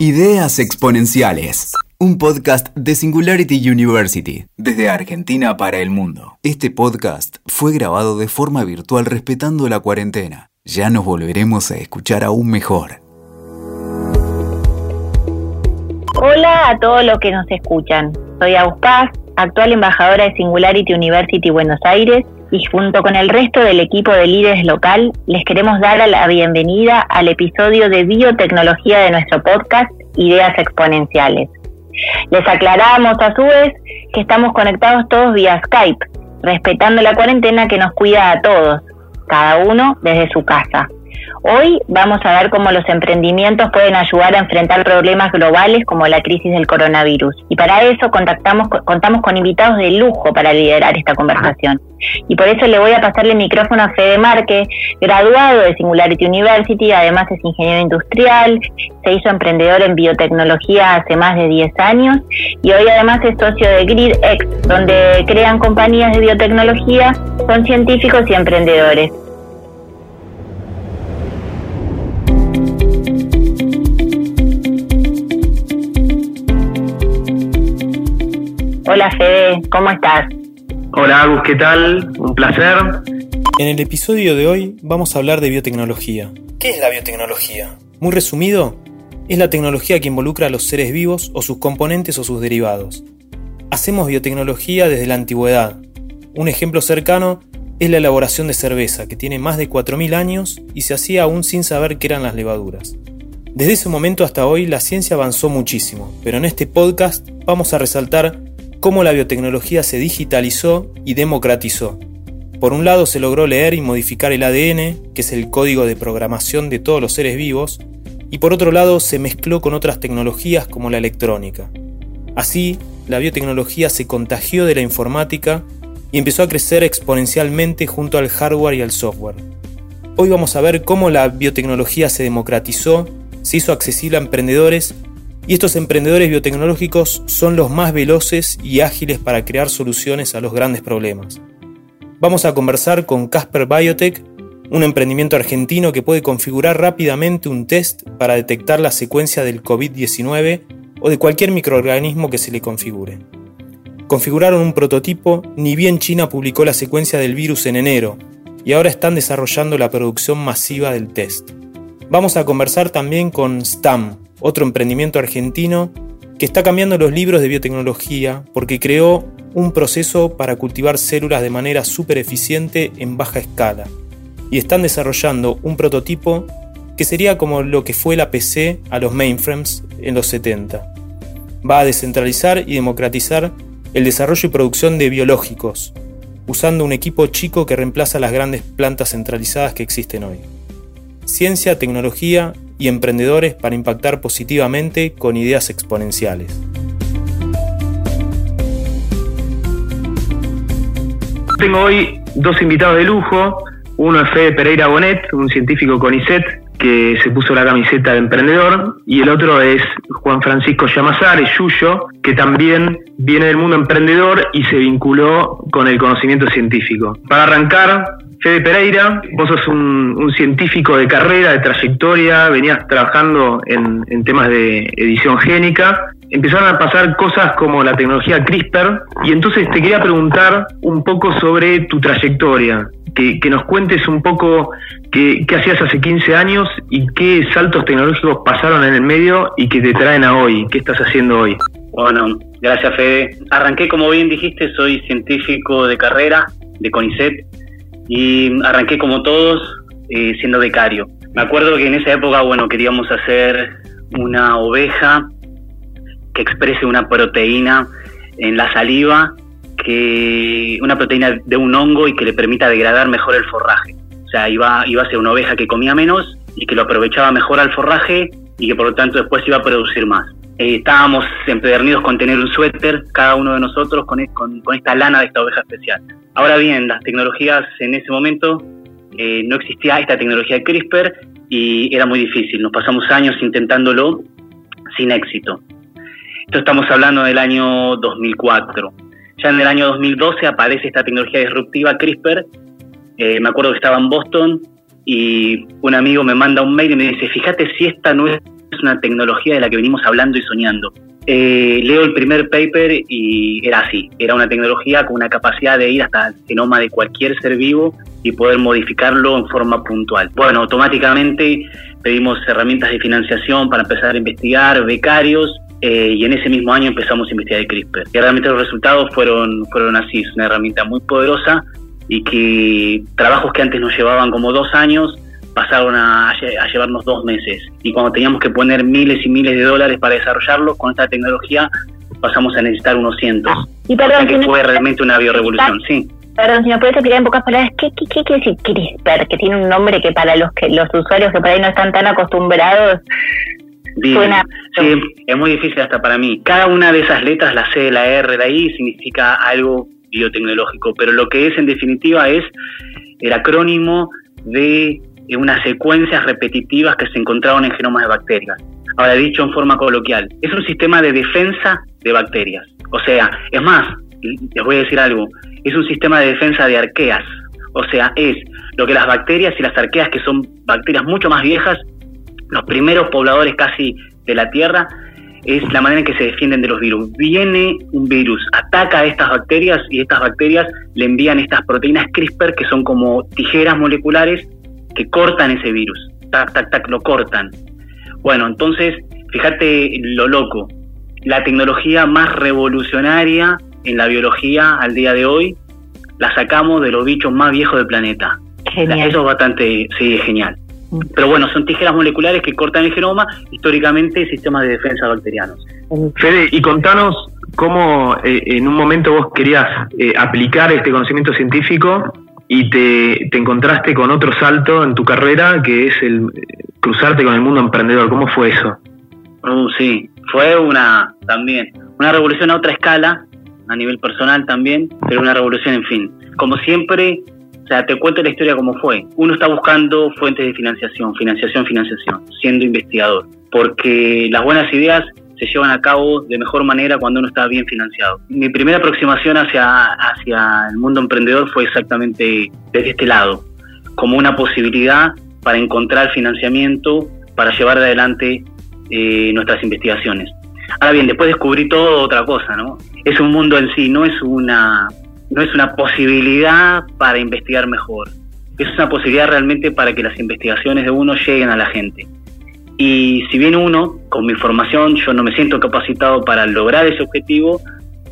Ideas Exponenciales, un podcast de Singularity University, desde Argentina para el mundo. Este podcast fue grabado de forma virtual respetando la cuarentena. Ya nos volveremos a escuchar aún mejor. Hola a todos los que nos escuchan. Soy Agus actual embajadora de Singularity University Buenos Aires y junto con el resto del equipo de líderes local les queremos dar la bienvenida al episodio de biotecnología de nuestro podcast Ideas Exponenciales. Les aclaramos a su vez que estamos conectados todos vía Skype, respetando la cuarentena que nos cuida a todos, cada uno desde su casa. Hoy vamos a ver cómo los emprendimientos pueden ayudar a enfrentar problemas globales como la crisis del coronavirus. Y para eso contactamos, contamos con invitados de lujo para liderar esta conversación. Y por eso le voy a pasarle el micrófono a Fede Marque, graduado de Singularity University, además es ingeniero industrial, se hizo emprendedor en biotecnología hace más de 10 años y hoy además es socio de GridX, donde crean compañías de biotecnología, son científicos y emprendedores. Hola Fede, ¿cómo estás? Hola Agus, ¿qué tal? Un placer. En el episodio de hoy vamos a hablar de biotecnología. ¿Qué es la biotecnología? Muy resumido, es la tecnología que involucra a los seres vivos o sus componentes o sus derivados. Hacemos biotecnología desde la antigüedad. Un ejemplo cercano es la elaboración de cerveza, que tiene más de 4.000 años y se hacía aún sin saber qué eran las levaduras. Desde ese momento hasta hoy la ciencia avanzó muchísimo, pero en este podcast vamos a resaltar cómo la biotecnología se digitalizó y democratizó. Por un lado se logró leer y modificar el ADN, que es el código de programación de todos los seres vivos, y por otro lado se mezcló con otras tecnologías como la electrónica. Así, la biotecnología se contagió de la informática y empezó a crecer exponencialmente junto al hardware y al software. Hoy vamos a ver cómo la biotecnología se democratizó, se hizo accesible a emprendedores y estos emprendedores biotecnológicos son los más veloces y ágiles para crear soluciones a los grandes problemas. Vamos a conversar con Casper Biotech, un emprendimiento argentino que puede configurar rápidamente un test para detectar la secuencia del COVID-19 o de cualquier microorganismo que se le configure. Configuraron un prototipo, ni bien China publicó la secuencia del virus en enero, y ahora están desarrollando la producción masiva del test. Vamos a conversar también con STAM, otro emprendimiento argentino que está cambiando los libros de biotecnología porque creó un proceso para cultivar células de manera súper eficiente en baja escala y están desarrollando un prototipo que sería como lo que fue la PC a los mainframes en los 70. Va a descentralizar y democratizar el desarrollo y producción de biológicos, usando un equipo chico que reemplaza las grandes plantas centralizadas que existen hoy. Ciencia, tecnología y emprendedores para impactar positivamente con ideas exponenciales. Tengo hoy dos invitados de lujo. Uno es Fede Pereira Bonet, un científico con ICET que se puso la camiseta de emprendedor, y el otro es Juan Francisco Llamazar, Yuyo, que también viene del mundo emprendedor y se vinculó con el conocimiento científico. Para arrancar, Fede Pereira, vos sos un, científico de carrera, de trayectoria, venías trabajando en, temas de edición génica. Empezaron a pasar cosas como la tecnología CRISPR y entonces te quería preguntar un poco sobre tu trayectoria, que, nos cuentes un poco qué, qué, hacías hace 15 años y qué saltos tecnológicos pasaron en el medio y que te traen a hoy, qué estás haciendo hoy. Bueno, gracias Fede. Arranqué, como bien dijiste, soy científico de carrera de CONICET y arranqué como todos eh, siendo becario. Me acuerdo que en esa época, bueno, queríamos hacer una oveja que exprese una proteína en la saliva, que una proteína de un hongo y que le permita degradar mejor el forraje. O sea, iba, iba a ser una oveja que comía menos y que lo aprovechaba mejor al forraje y que por lo tanto después iba a producir más. Eh, estábamos empedernidos con tener un suéter, cada uno de nosotros, con, con, esta lana de esta oveja especial. Ahora bien, las tecnologías en ese momento eh, no existía esta tecnología de CRISPR y era muy difícil. Nos pasamos años intentándolo sin éxito. Esto estamos hablando del año 2004. Ya en el año 2012 aparece esta tecnología disruptiva CRISPR. Eh, me acuerdo que estaba en Boston y un amigo me manda un mail y me dice, fíjate si esta no es una tecnología de la que venimos hablando y soñando. Eh, leo el primer paper y era así, era una tecnología con una capacidad de ir hasta el genoma de cualquier ser vivo y poder modificarlo en forma puntual. Bueno, automáticamente pedimos herramientas de financiación para empezar a investigar, becarios, eh, y en ese mismo año empezamos a investigar el CRISPR. Y realmente los resultados fueron, fueron así, es una herramienta muy poderosa y que trabajos que antes nos llevaban como dos años pasaron a, llevarnos dos meses. Y cuando teníamos que poner miles y miles de dólares para desarrollarlo, con esta tecnología pasamos a necesitar unos cientos. Y perdón, que fue realmente una biorevolución, sí. Perdón, si me puedes explicar en pocas palabras, ¿qué, qué, qué quiere decir CRISPR? Que tiene un nombre que para los que los usuarios que por ahí no están tan acostumbrados suena... Sí, es muy difícil hasta para mí. Cada una de esas letras, la C, la R, la I, significa algo biotecnológico, pero lo que es en definitiva es el acrónimo de unas secuencias repetitivas que se encontraron en genomas de bacterias. Ahora dicho en forma coloquial, es un sistema de defensa de bacterias. O sea, es más, les voy a decir algo, es un sistema de defensa de arqueas. O sea, es lo que las bacterias y las arqueas, que son bacterias mucho más viejas, los primeros pobladores casi de la Tierra, es la manera en que se defienden de los virus. Viene un virus, ataca a estas bacterias y estas bacterias le envían estas proteínas CRISPR que son como tijeras moleculares que cortan ese virus. Tac, tac, tac, lo cortan. Bueno, entonces, fíjate lo loco. La tecnología más revolucionaria en la biología al día de hoy la sacamos de los bichos más viejos del planeta. Genial. Eso es bastante, sí, genial. Mm. Pero bueno, son tijeras moleculares que cortan el genoma, históricamente sistemas de defensa bacterianos. Fede, y contanos cómo eh, en un momento vos querías eh, aplicar este conocimiento científico y te, te, encontraste con otro salto en tu carrera que es el cruzarte con el mundo emprendedor. ¿Cómo fue eso? Uh, sí, fue una también, una revolución a otra escala, a nivel personal también, pero una revolución en fin. Como siempre, o sea, te cuento la historia como fue. Uno está buscando fuentes de financiación, financiación, financiación, siendo investigador, porque las buenas ideas se llevan a cabo de mejor manera cuando uno está bien financiado. Mi primera aproximación hacia, hacia el mundo emprendedor fue exactamente desde este lado, como una posibilidad para encontrar financiamiento para llevar adelante eh, nuestras investigaciones. Ahora bien, después descubrí todo otra cosa, ¿no? Es un mundo en sí, no es una, no es una posibilidad para investigar mejor. Es una posibilidad realmente para que las investigaciones de uno lleguen a la gente. Y si bien uno, con mi formación, yo no me siento capacitado para lograr ese objetivo,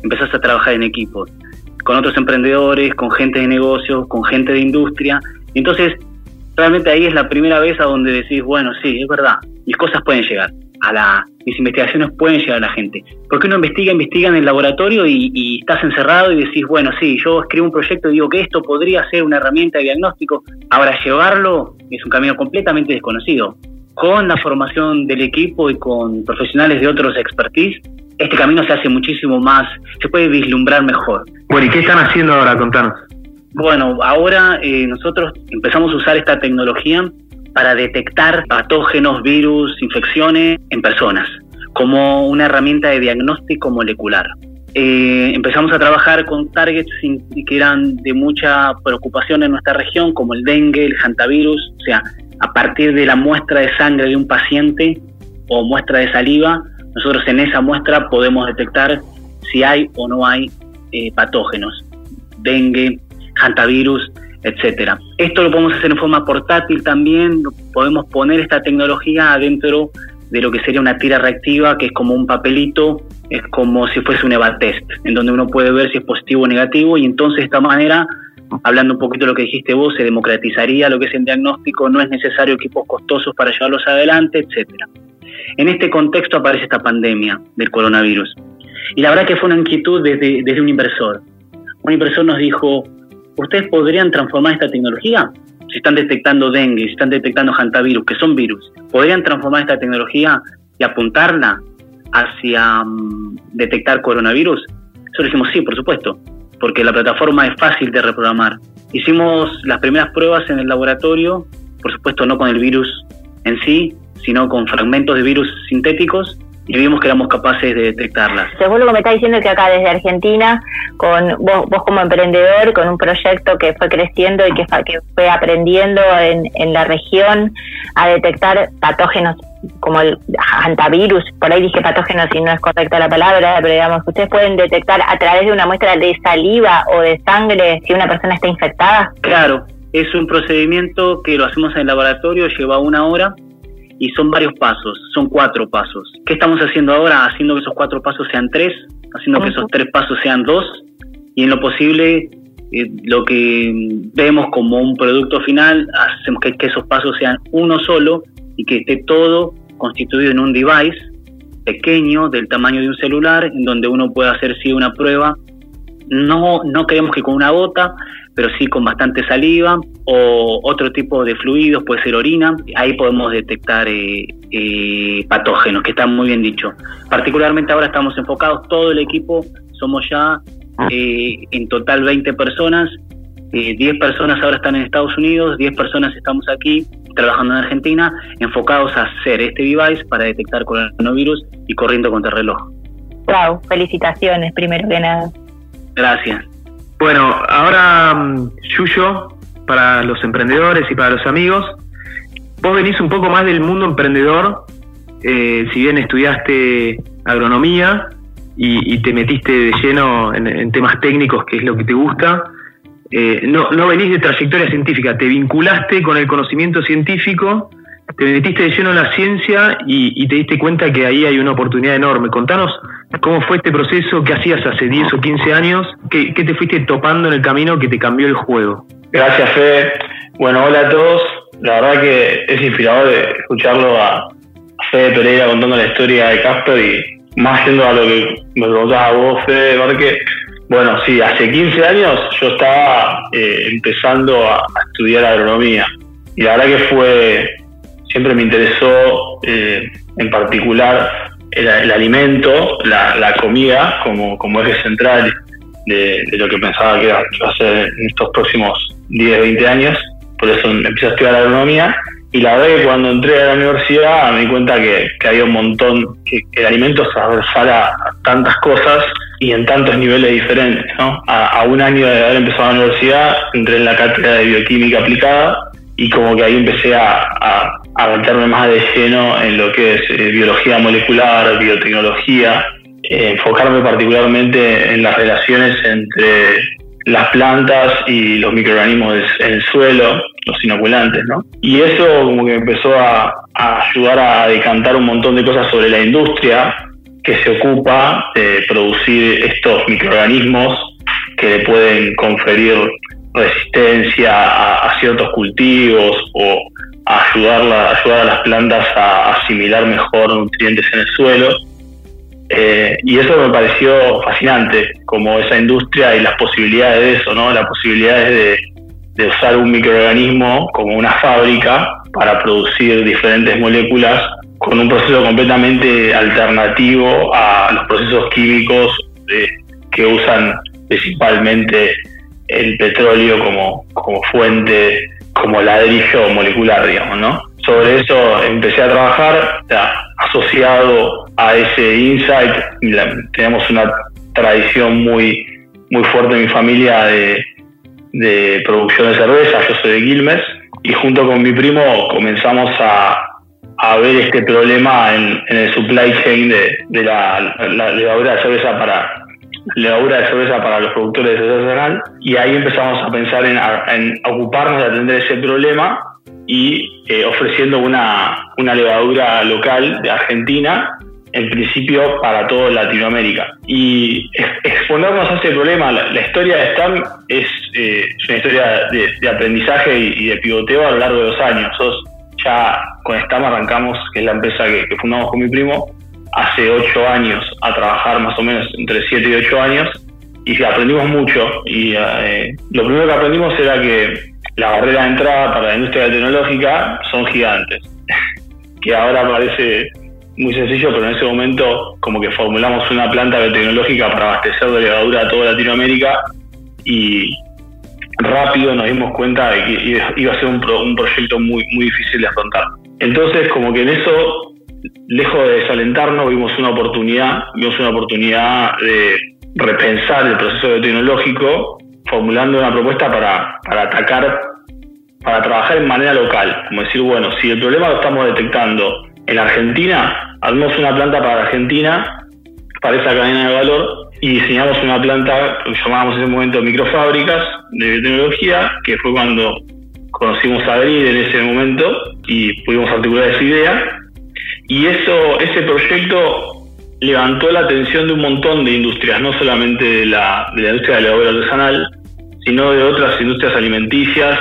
empezás a trabajar en equipos, con otros emprendedores, con gente de negocios, con gente de industria. entonces, realmente ahí es la primera vez a donde decís, bueno, sí, es verdad, mis cosas pueden llegar a la, mis investigaciones pueden llegar a la gente. Porque uno investiga, investiga en el laboratorio y, y, estás encerrado y decís, bueno, sí, yo escribo un proyecto y digo que esto podría ser una herramienta de diagnóstico. Ahora llevarlo es un camino completamente desconocido con la formación del equipo y con profesionales de otros expertise, este camino se hace muchísimo más, se puede vislumbrar mejor. Bueno, ¿y qué están haciendo ahora? Contanos. Bueno, ahora eh, nosotros empezamos a usar esta tecnología para detectar patógenos, virus, infecciones en personas, como una herramienta de diagnóstico molecular. Eh, empezamos a trabajar con targets que eran de mucha preocupación en nuestra región, como el dengue, el hantavirus, o sea, a partir de la muestra de sangre de un paciente o muestra de saliva, nosotros en esa muestra podemos detectar si hay o no hay eh, patógenos, dengue, hantavirus, etcétera. Esto lo podemos hacer en forma portátil también, podemos poner esta tecnología adentro de lo que sería una tira reactiva, que es como un papelito, es como si fuese un EVA test, en donde uno puede ver si es positivo o negativo, y entonces de esta manera hablando un poquito de lo que dijiste vos, se democratizaría lo que es el diagnóstico, no es necesario equipos costosos para llevarlos adelante, etcétera. En este contexto aparece esta pandemia del coronavirus. Y la verdad que fue una inquietud desde, desde un inversor. Un inversor nos dijo, ¿ustedes podrían transformar esta tecnología? Si están detectando dengue, si están detectando hantavirus, que son virus, ¿podrían transformar esta tecnología y apuntarla hacia mm, detectar coronavirus? Nosotros dijimos, sí, por supuesto porque la plataforma es fácil de reprogramar. Hicimos las primeras pruebas en el laboratorio, por supuesto no con el virus en sí, sino con fragmentos de virus sintéticos, y vimos que éramos capaces de detectarlas. Según lo que me está diciendo que acá desde Argentina, con vos, vos como emprendedor, con un proyecto que fue creciendo y que, que fue aprendiendo en, en la región a detectar patógenos como el antivirus, por ahí dije patógenos y no es correcta la palabra, pero digamos, ustedes pueden detectar a través de una muestra de saliva o de sangre si una persona está infectada. Claro, es un procedimiento que lo hacemos en el laboratorio, lleva una hora y son varios pasos, son cuatro pasos. ¿Qué estamos haciendo ahora? Haciendo que esos cuatro pasos sean tres, haciendo que esos tres pasos sean dos y en lo posible eh, lo que vemos como un producto final, hacemos que, que esos pasos sean uno solo y que esté todo constituido en un device pequeño del tamaño de un celular en donde uno pueda hacer sí una prueba. No, no queremos que con una gota, pero sí con bastante saliva o otro tipo de fluidos, puede ser orina. Ahí podemos detectar eh, eh, patógenos, que está muy bien dicho. Particularmente ahora estamos enfocados, todo el equipo, somos ya eh, en total 20 personas. 10 personas ahora están en Estados Unidos, 10 personas estamos aquí trabajando en Argentina, enfocados a hacer este device para detectar coronavirus y corriendo contra el reloj. Wow, felicitaciones primero que nada. Gracias. Bueno, ahora mm, Yuyo, para los emprendedores y para los amigos, vos venís un poco más del mundo emprendedor, eh, si bien estudiaste agronomía y, te metiste de lleno en, temas técnicos, que es lo que te gusta, eh, no, venís de trayectoria científica, te vinculaste con el conocimiento científico, te metiste de lleno en la ciencia y te diste cuenta que ahí hay una oportunidad enorme. Contanos ¿Cómo fue este proceso? ¿Qué hacías hace 10 o 15 años? ¿Qué, te fuiste topando en el camino que te cambió el juego? Gracias, Fede. Bueno, hola a todos. La verdad que es inspirador escucharlo a, Fede Pereira contando la historia de Casper y más yendo a lo que me preguntabas a vos, Fede, porque, bueno, sí, hace 15 años yo estaba eh, empezando a, estudiar agronomía y la verdad que fue, siempre me interesó eh, en particular el, alimento, la, comida, como, como eje central de, lo que pensaba que iba, a ser en estos próximos 10, 20 años. Por eso empecé a estudiar agronomía. Y la verdad que cuando entré a la universidad me di cuenta que, que había un montón, que, el alimento se a, tantas cosas y en tantos niveles diferentes. ¿no? A, a, un año de haber empezado la universidad, entré en la cátedra de bioquímica aplicada y como que ahí empecé a meterme más de lleno en lo que es eh, biología molecular, biotecnología, eh, enfocarme particularmente en las relaciones entre las plantas y los microorganismos en el suelo, los inoculantes, ¿no? Y eso como que empezó a, a ayudar a decantar un montón de cosas sobre la industria que se ocupa de producir estos microorganismos que le pueden conferir resistencia a, ciertos cultivos o ayudar, ayudar a las plantas a asimilar mejor nutrientes en el suelo. Eh, y eso me pareció fascinante, como esa industria y las posibilidades de eso, ¿no? Las posibilidades de, de usar un microorganismo como una fábrica para producir diferentes moléculas con un proceso completamente alternativo a los procesos químicos eh, que usan principalmente el petróleo como, como fuente, como ladrillo molecular, digamos, ¿no? Sobre eso empecé a trabajar, asociado a ese insight, tenemos una tradición muy, muy fuerte en mi familia de, producción de cerveza, yo soy de Quilmes, y junto con mi primo comenzamos a, ver este problema en, el supply chain de, de la, la de cerveza para, levadura de cerveza para los productores de cerveza nacional y ahí empezamos a pensar en, ocuparnos de atender ese problema y eh, ofreciendo una, una levadura local de Argentina en principio para toda Latinoamérica. Y exponernos a ese problema, la, historia de STAM es, eh, una historia de, aprendizaje y, de pivoteo a lo largo de los años. Nosotros ya con STAM arrancamos, que es la empresa que fundamos con mi primo, hace ocho años a trabajar más o menos entre siete y ocho años y aprendimos mucho y eh, lo primero que aprendimos era que la barrera de entrada para la industria tecnológica son gigantes, que ahora parece muy sencillo, pero en ese momento como que formulamos una planta biotecnológica para abastecer de levadura a toda Latinoamérica y rápido nos dimos cuenta de que iba a ser un, un proyecto muy, muy difícil de afrontar. Entonces como que en eso lejos de desalentarnos, vimos una oportunidad, vimos una oportunidad de repensar el proceso biotecnológico, formulando una propuesta para, para atacar, para trabajar en manera local. Como decir, bueno, si el problema lo estamos detectando en Argentina, hacemos una planta para Argentina, para esa cadena de valor, y diseñamos una planta que llamábamos en ese momento microfábricas de biotecnología, que fue cuando conocimos a Adrid en ese momento y pudimos articular esa idea. Y eso, ese proyecto levantó la atención de un montón de industrias, no solamente de la, de la industria del labor artesanal, sino de otras industrias alimenticias,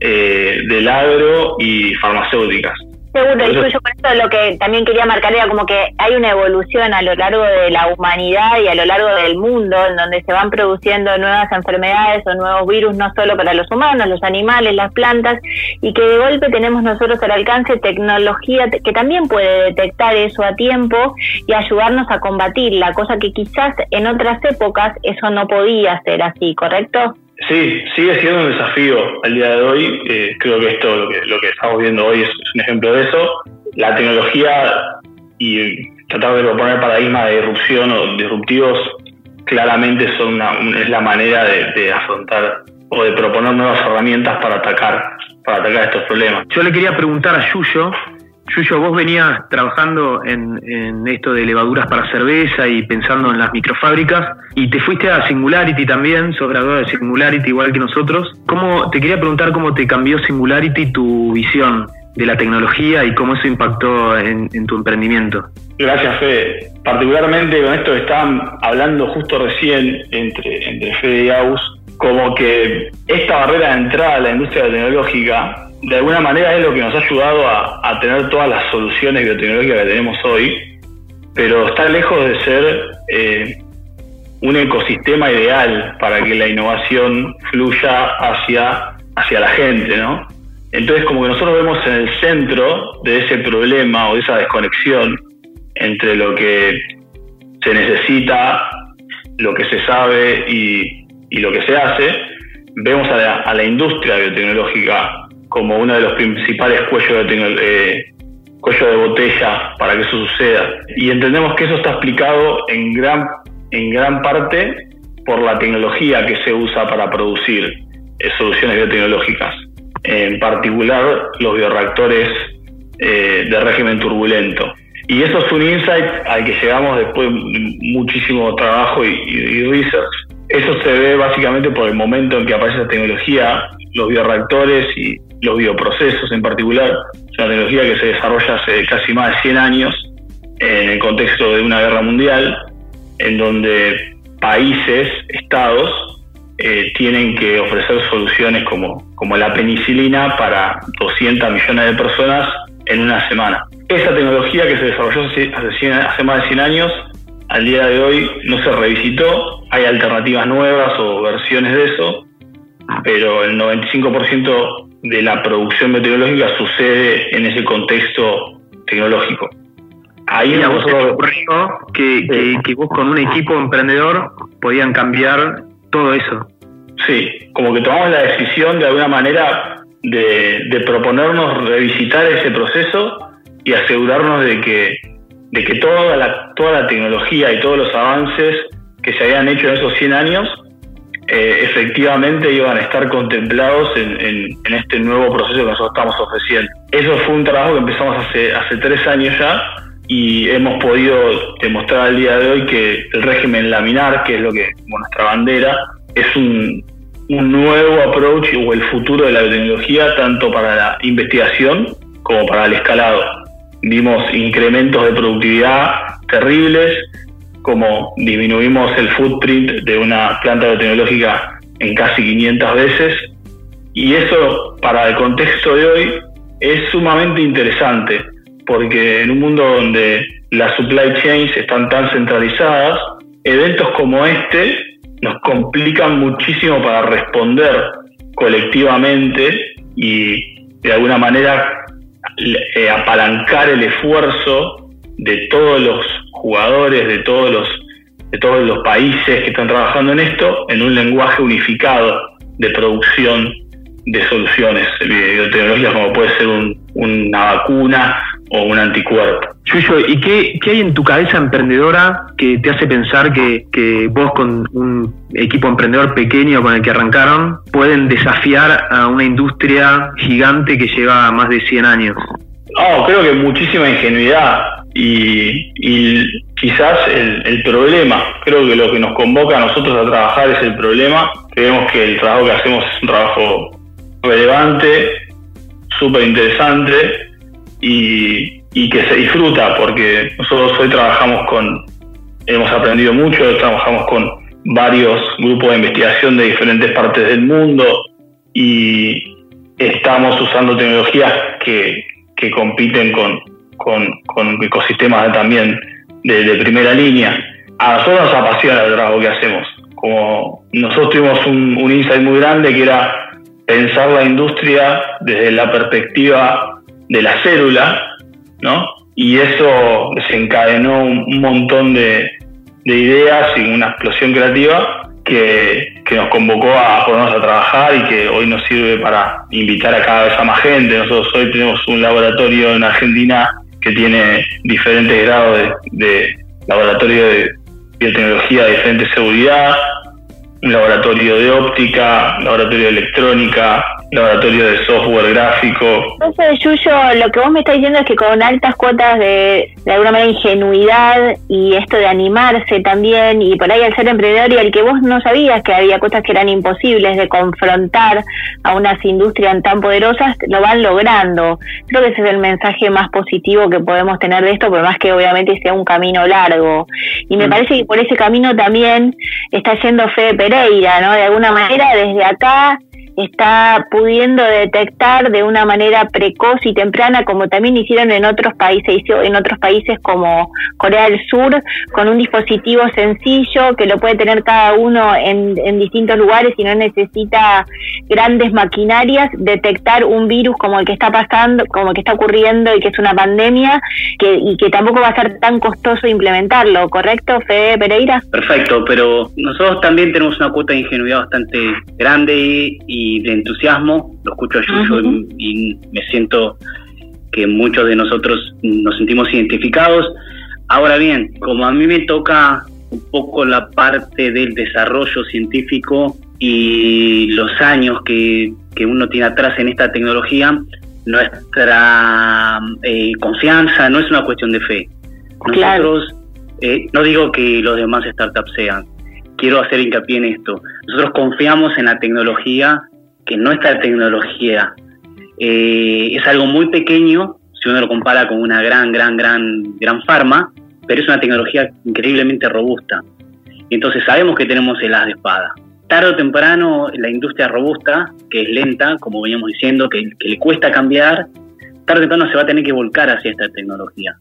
eh, del agro y farmacéuticas. Seguro, incluyo con esto lo que también quería marcar era como que hay una evolución a lo largo de la humanidad y a lo largo del mundo en donde se van produciendo nuevas enfermedades o nuevos virus, no solo para los humanos, los animales, las plantas, y que de golpe tenemos nosotros al alcance tecnología que también puede detectar eso a tiempo y ayudarnos a combatirla, cosa que quizás en otras épocas eso no podía ser así, ¿correcto? Sí, sigue siendo un desafío al día de hoy. Eh, creo que esto, lo que, lo que estamos viendo hoy, es, un ejemplo de eso. La tecnología y tratar de proponer paradigmas de disrupción o disruptivos claramente son una, es la manera de, afrontar o de proponer nuevas herramientas para atacar, para atacar estos problemas. Yo le quería preguntar a Yuyo Yuyo, vos venías trabajando en, esto de levaduras para cerveza y pensando en las microfábricas y te fuiste a Singularity también, sos graduado de Singularity igual que nosotros. ¿Cómo, te quería preguntar cómo te cambió Singularity tu visión de la tecnología y cómo eso impactó en, tu emprendimiento. Gracias, Fede. Particularmente con esto que estaban hablando justo recién entre, entre Fede y Aus, como que esta barrera de entrada a la industria tecnológica de alguna manera es lo que nos ha ayudado a, tener todas las soluciones biotecnológicas que tenemos hoy, pero está lejos de ser eh, un ecosistema ideal para que la innovación fluya hacia, hacia la gente, ¿no? Entonces, como que nosotros vemos en el centro de ese problema o de esa desconexión entre lo que se necesita, lo que se sabe y, lo que se hace, vemos a la, a la industria biotecnológica como uno de los principales cuellos de, cuello de botella para que eso suceda. Y entendemos que eso está explicado en gran, en gran parte por la tecnología que se usa para producir eh, soluciones biotecnológicas, en particular los bioreactores eh, de régimen turbulento. Y eso es un insight al que llegamos después de muchísimo trabajo y, y research. Eso se ve básicamente por el momento en que aparece la tecnología, los bioreactores y los bioprocesos en particular, es una tecnología que se desarrolla hace casi más de 100 años en el contexto de una guerra mundial, en donde países, estados, eh, tienen que ofrecer soluciones como, como la penicilina para 200 millones de personas en una semana. Esa tecnología que se desarrolló hace, hace más de 100 años, al día de hoy no se revisitó, hay alternativas nuevas o versiones de eso, pero el 95% de la producción meteorológica sucede en ese contexto tecnológico. Ahí a vos que, que, que, vos con un equipo emprendedor podían cambiar todo eso. Sí, como que tomamos la decisión de alguna manera de, de proponernos revisitar ese proceso y asegurarnos de que, de que toda, la, toda la tecnología y todos los avances que se habían hecho en esos 100 años eh, efectivamente iban a estar contemplados en, este nuevo proceso que nosotros estamos ofreciendo. Eso fue un trabajo que empezamos hace, hace tres años ya y hemos podido demostrar al día de hoy que el régimen laminar, que es lo que como nuestra bandera, es un, un nuevo approach o el futuro de la biotecnología tanto para la investigación como para el escalado. Vimos incrementos de productividad terribles, como disminuimos el footprint de una planta biotecnológica en casi 500 veces. Y eso, para el contexto de hoy, es sumamente interesante, porque en un mundo donde las supply chains están tan centralizadas, eventos como este nos complican muchísimo para responder colectivamente y de alguna manera eh, apalancar el esfuerzo de todos los jugadores de todos los de todos los países que están trabajando en esto en un lenguaje unificado de producción de soluciones biotecnológicas como puede ser una vacuna o un anticuerpo. Yuyo, ¿y qué, qué, hay en tu cabeza emprendedora que te hace pensar que, que, vos con un equipo emprendedor pequeño con el que arrancaron pueden desafiar a una industria gigante que lleva más de 100 años? Oh, creo que muchísima ingenuidad y, quizás el, el, problema. Creo que lo que nos convoca a nosotros a trabajar es el problema. Creemos que el trabajo que hacemos es un trabajo relevante, súper interesante y, y, que se disfruta porque nosotros hoy trabajamos con, hemos aprendido mucho, trabajamos con varios grupos de investigación de diferentes partes del mundo y estamos usando tecnologías que, que compiten con, con, ecosistemas también de, primera línea. A nosotros nos apasiona el trabajo que hacemos. Como nosotros tuvimos un, insight muy grande que era pensar la industria desde la perspectiva de la célula, ¿no? Y eso desencadenó un montón de, de ideas y una explosión creativa que, nos convocó a ponernos a trabajar y que hoy nos sirve para invitar a cada vez a más gente. Nosotros hoy tenemos un laboratorio en Argentina que tiene diferentes grados de, laboratorio de biotecnología de diferente seguridad, un laboratorio de óptica, laboratorio de electrónica, laboratorio de software gráfico. Entonces, Yuyo, lo que vos me estás diciendo es que con altas cuotas de, de alguna manera, ingenuidad y esto de animarse también, y por ahí al ser emprendedor y al que vos no sabías que había cosas que eran imposibles de confrontar a unas industrias tan poderosas, lo van logrando. Creo que ese es el mensaje más positivo que podemos tener de esto, por más que obviamente sea un camino largo. Y me mm. parece que por ese camino también está yendo Fede Pereira, ¿no? De alguna manera, desde acá está pudiendo detectar de una manera precoz y temprana como también hicieron en otros países en otros países como Corea del Sur con un dispositivo sencillo que lo puede tener cada uno en, en distintos lugares y no necesita grandes maquinarias detectar un virus como el que está pasando como el que está ocurriendo y que es una pandemia que, y que tampoco va a ser tan costoso implementarlo ¿correcto Fede Pereira? Perfecto pero nosotros también tenemos una cuota de ingenuidad bastante grande y de entusiasmo, lo escucho a Yuyo y, me siento que muchos de nosotros nos sentimos identificados. Ahora bien, como a mí me toca un poco la parte del desarrollo científico y los años que, que uno tiene atrás en esta tecnología, nuestra eh, confianza no es una cuestión de fe. Nosotros, eh, no digo que los demás startups sean, quiero hacer hincapié en esto. Nosotros confiamos en la tecnología que nuestra tecnología eh, es algo muy pequeño si uno lo compara con una gran, gran, gran, gran farma, pero es una tecnología increíblemente robusta. Y entonces sabemos que tenemos el as de espada. Tarde o temprano, la industria robusta, que es lenta, como veníamos diciendo, que, le cuesta cambiar, tarde o temprano se va a tener que volcar hacia esta tecnología.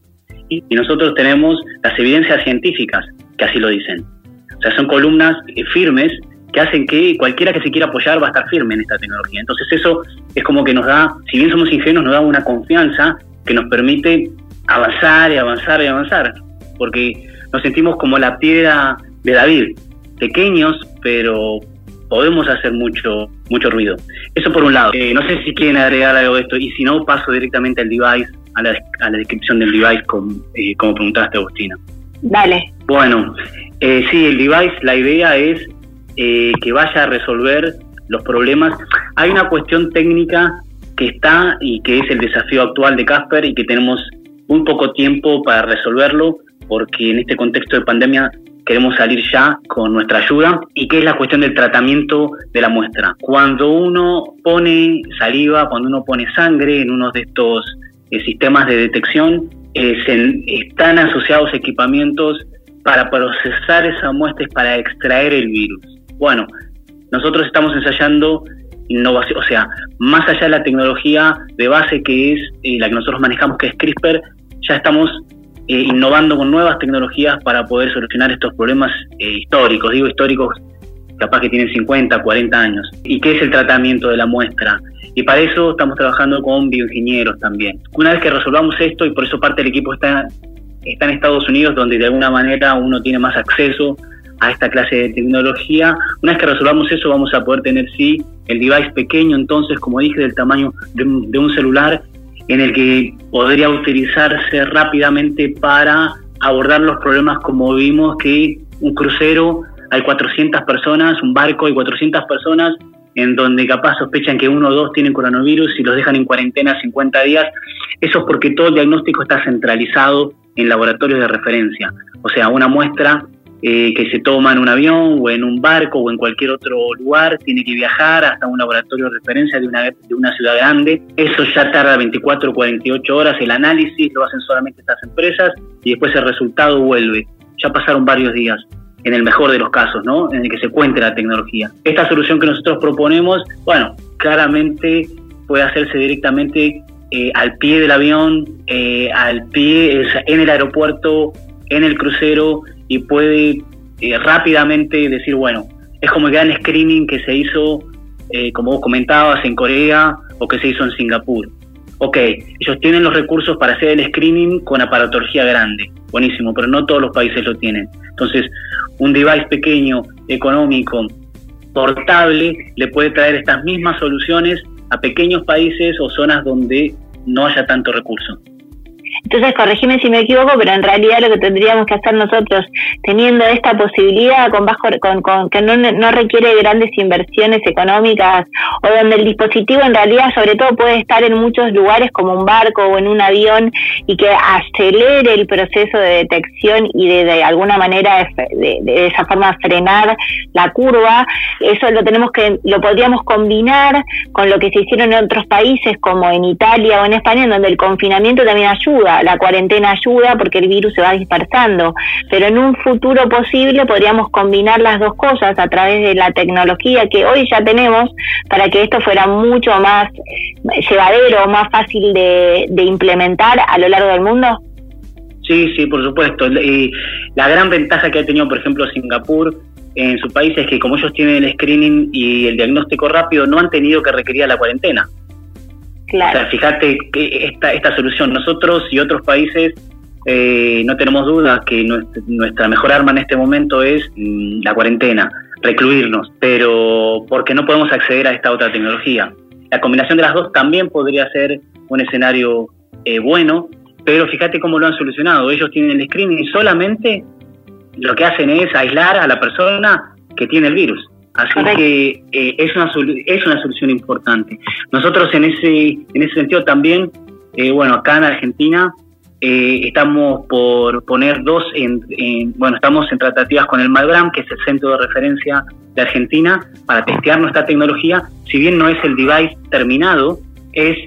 Y, nosotros tenemos las evidencias científicas que así lo dicen. O sea, son columnas eh, firmes que hacen que cualquiera que se quiera apoyar va a estar firme en esta tecnología. Entonces eso es como que nos da, si bien somos ingenuos, nos da una confianza que nos permite avanzar y avanzar y avanzar, porque nos sentimos como la piedra de David, pequeños, pero podemos hacer mucho mucho ruido. Eso por un lado. Eh, no sé si quieren agregar algo de esto, y si no, paso directamente al device, a la, a la descripción del device, eh, como preguntaste, Agustina. Dale. Bueno, eh, sí, el device, la idea es eh, que vaya a resolver los problemas. Hay una cuestión técnica que está y que es el desafío actual de Casper y que tenemos muy poco tiempo para resolverlo porque en este contexto de pandemia queremos salir ya con nuestra ayuda y que es la cuestión del tratamiento de la muestra. Cuando uno pone saliva, cuando uno pone sangre en uno de estos eh, sistemas de detección, eh, están asociados equipamientos para procesar esa muestra y para extraer el virus. Bueno, nosotros estamos ensayando innovación, o sea, más allá de la tecnología de base que es eh, la que nosotros manejamos, que es CRISPR, ya estamos eh, innovando con nuevas tecnologías para poder solucionar estos problemas eh, históricos, digo históricos capaz que tienen 50, 40 años. ¿Y qué es el tratamiento de la muestra? Y para eso estamos trabajando con bioingenieros también. Una vez que resolvamos esto, y por eso parte del equipo está, está en Estados Unidos, donde de alguna manera uno tiene más acceso a esta clase de tecnología. Una vez que resolvamos eso, vamos a poder tener, sí, el device pequeño, entonces, como dije, del tamaño de un, celular, en el que podría utilizarse rápidamente para abordar los problemas como vimos que un crucero hay 400 personas, un barco hay 400 personas en donde capaz sospechan que uno o dos tienen coronavirus y los dejan en cuarentena 50 días. Eso es porque todo el diagnóstico está centralizado en laboratorios de referencia. O sea, una muestra eh, que se toma en un avión o en un barco o en cualquier otro lugar tiene que viajar hasta un laboratorio de referencia de una, de una ciudad grande. Eso ya tarda 24 o 48 horas. El análisis lo hacen solamente estas empresas y después el resultado vuelve. Ya pasaron varios días en el mejor de los casos, ¿no? En el que se cuente la tecnología. Esta solución que nosotros proponemos, bueno, claramente puede hacerse directamente eh, al pie del avión, eh, al pie, en el aeropuerto, en el crucero y puede eh, rápidamente decir, bueno, es como el gran screening que se hizo, como vos comentabas, en Corea o que se hizo en Singapur. Ok, ellos tienen los recursos para hacer el screening con aparatología grande, buenísimo, pero no todos los países lo tienen. Entonces, un device pequeño, económico, portable, le puede traer estas mismas soluciones a pequeños países o zonas donde no haya tanto recurso. Entonces, corregime si me equivoco, pero en realidad lo que tendríamos que hacer nosotros, teniendo esta posibilidad con bajo, con, con que no, no requiere grandes inversiones económicas, o donde el dispositivo en realidad, sobre todo, puede estar en muchos lugares como un barco o en un avión y que acelere el proceso de detección y de, de alguna manera de, de, esa forma frenar la curva, eso lo tenemos que, lo podríamos combinar con lo que se hicieron en otros países como en Italia o en España, en donde el confinamiento también ayuda la cuarentena ayuda porque el virus se va dispersando, pero en un futuro posible podríamos combinar las dos cosas a través de la tecnología que hoy ya tenemos para que esto fuera mucho más llevadero, más fácil de, implementar a lo largo del mundo. Sí, sí, por supuesto. Y la gran ventaja que ha tenido, por ejemplo, Singapur en su país es que como ellos tienen el screening y el diagnóstico rápido, no han tenido que requerir la cuarentena. O sea, fíjate que esta, esta solución, nosotros y otros países eh, no tenemos duda que nuestra, mejor arma en este momento es mm, la cuarentena, recluirnos, pero porque no podemos acceder a esta otra tecnología. La combinación de las dos también podría ser un escenario eh, bueno, pero fíjate cómo lo han solucionado. Ellos tienen el screening y solamente lo que hacen es aislar a la persona que tiene el virus. Así que eh, es, una, es una solución importante. Nosotros en ese, en ese sentido también, eh, bueno, acá en Argentina eh, estamos por poner dos, en, bueno, estamos en tratativas con el Malbram, que es el centro de referencia de Argentina, para testear nuestra tecnología. Si bien no es el device terminado, es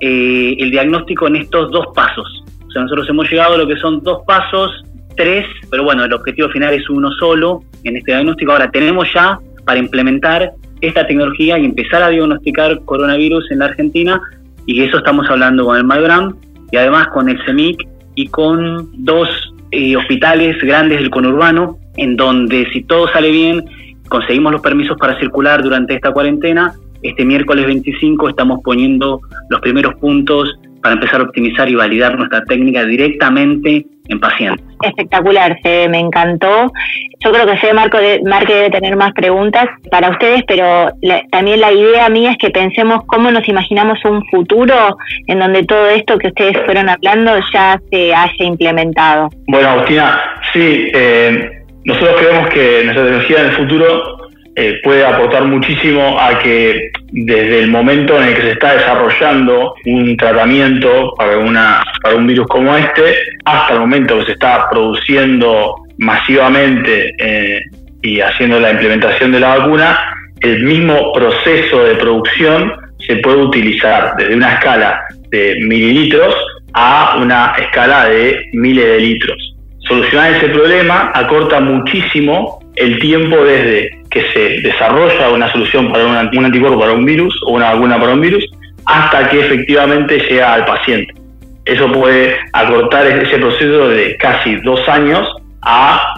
el diagnóstico en estos dos pasos. O sea, nosotros hemos llegado a lo que son dos pasos, tres, pero bueno, el objetivo final es uno solo en este diagnóstico. Ahora tenemos ya para implementar esta tecnología y empezar a diagnosticar coronavirus en la Argentina y eso estamos hablando con el Malgram y además con el CEMIC y con dos eh, hospitales grandes del conurbano en donde si todo sale bien conseguimos los permisos para circular durante esta cuarentena. Este miércoles 25 estamos poniendo los primeros puntos para empezar a optimizar y validar nuestra técnica directamente en pacientes. Espectacular, Fede, me encantó. Yo creo que Fede Marco de, Marque debe tener más preguntas para ustedes, pero también la idea mía es que pensemos cómo nos imaginamos un futuro en donde todo esto que ustedes fueron hablando ya se haya implementado. Bueno, Agustina, sí, eh, nosotros creemos que nuestra tecnología en el futuro eh, puede aportar muchísimo a que desde el momento en el que se está desarrollando un tratamiento para, una, para un virus como este, hasta el momento que se está produciendo masivamente eh, y haciendo la implementación de la vacuna, el mismo proceso de producción se puede utilizar desde una escala de mililitros a una escala de miles de litros. Solucionar ese problema acorta muchísimo el tiempo desde que se desarrolla una solución para un anticuerpo para un virus o una vacuna para un virus hasta que efectivamente llega al paciente. Eso puede acortar ese proceso de casi dos años a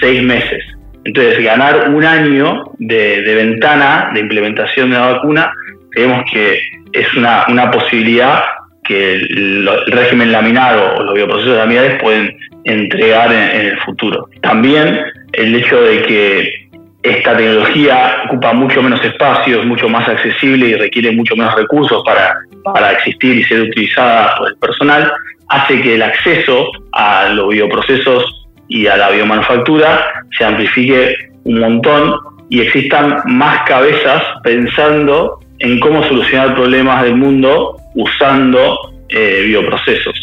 seis meses. Entonces, ganar un año de, ventana de implementación de la vacuna, creemos que es una, una posibilidad que el, régimen laminado o los bioprocesos laminares pueden entregar en el futuro. También el hecho de que esta tecnología ocupa mucho menos espacio, es mucho más accesible y requiere mucho menos recursos para para existir y ser utilizada por el personal, hace que el acceso a los bioprocesos y a la biomanufactura se amplifique un montón y existan más cabezas pensando en cómo solucionar problemas del mundo usando eh, bioprocesos.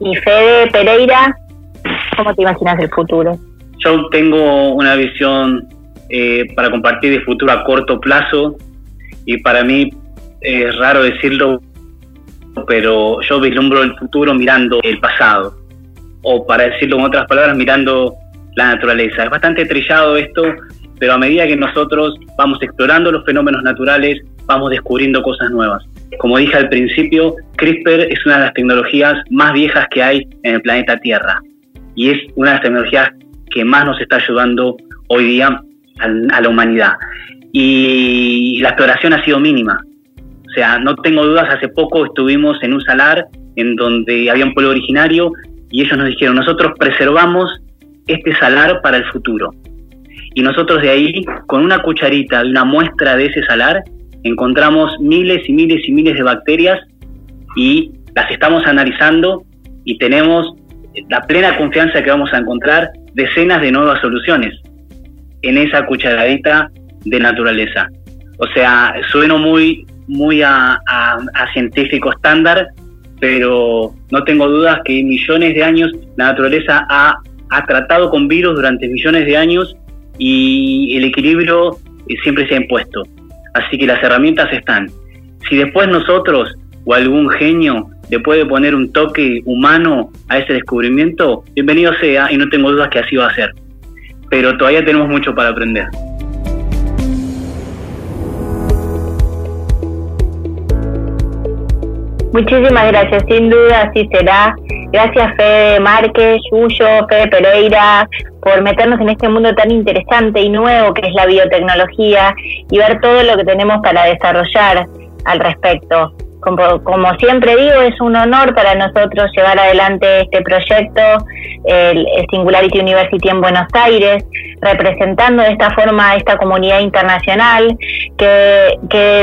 Y Fede Pereira, ¿cómo te imaginas el futuro? Yo tengo una visión eh, para compartir de futuro a corto plazo y para mí es raro decirlo, pero yo vislumbro el futuro mirando el pasado o para decirlo en otras palabras mirando la naturaleza. Es bastante trillado esto, pero a medida que nosotros vamos explorando los fenómenos naturales, vamos descubriendo cosas nuevas. Como dije al principio, CRISPR es una de las tecnologías más viejas que hay en el planeta Tierra y es una de las tecnologías que más nos está ayudando hoy día a la humanidad. Y la exploración ha sido mínima. O sea, no tengo dudas, hace poco estuvimos en un salar en donde había un pueblo originario y ellos nos dijeron, nosotros preservamos este salar para el futuro. Y nosotros de ahí, con una cucharita de una muestra de ese salar, encontramos miles y miles y miles de bacterias y las estamos analizando y tenemos la plena confianza que vamos a encontrar decenas de nuevas soluciones en esa cucharadita de naturaleza. O sea, sueno muy, muy a, científico estándar, pero no tengo dudas que millones de años la naturaleza ha, ha tratado con virus durante millones de años y el equilibrio eh, siempre se ha impuesto. Así que las herramientas están. Si después nosotros o algún genio le puede poner un toque humano a ese descubrimiento, bienvenido sea y no tengo dudas que así va a ser. Pero todavía tenemos mucho para aprender. Muchísimas gracias, sin duda así será. Gracias Fede Márquez, Yuyo, Fede Pereira, por meternos en este mundo tan interesante y nuevo que es la biotecnología y ver todo lo que tenemos para desarrollar al respecto. Como, siempre digo, es un honor para nosotros llevar adelante este proyecto, el, Singularity University en Buenos Aires, representando de esta forma a esta comunidad internacional que,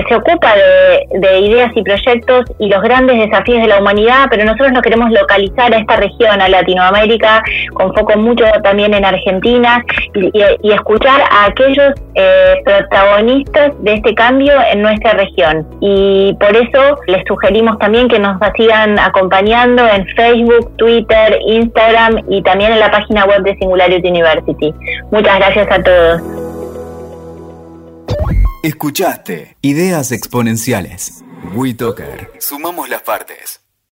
se ocupa de, de, ideas y proyectos y los grandes desafíos de la humanidad, pero nosotros nos queremos localizar a esta región, a Latinoamérica, con foco mucho también en Argentina, y, escuchar a aquellos eh, protagonistas de este cambio en nuestra región. Y por eso les sugerimos también que nos sigan acompañando en Facebook, Twitter, Instagram y también en la página web de Singularity University. Muchas gracias a todos. Escuchaste Ideas Exponenciales. WeToker. Sumamos las partes.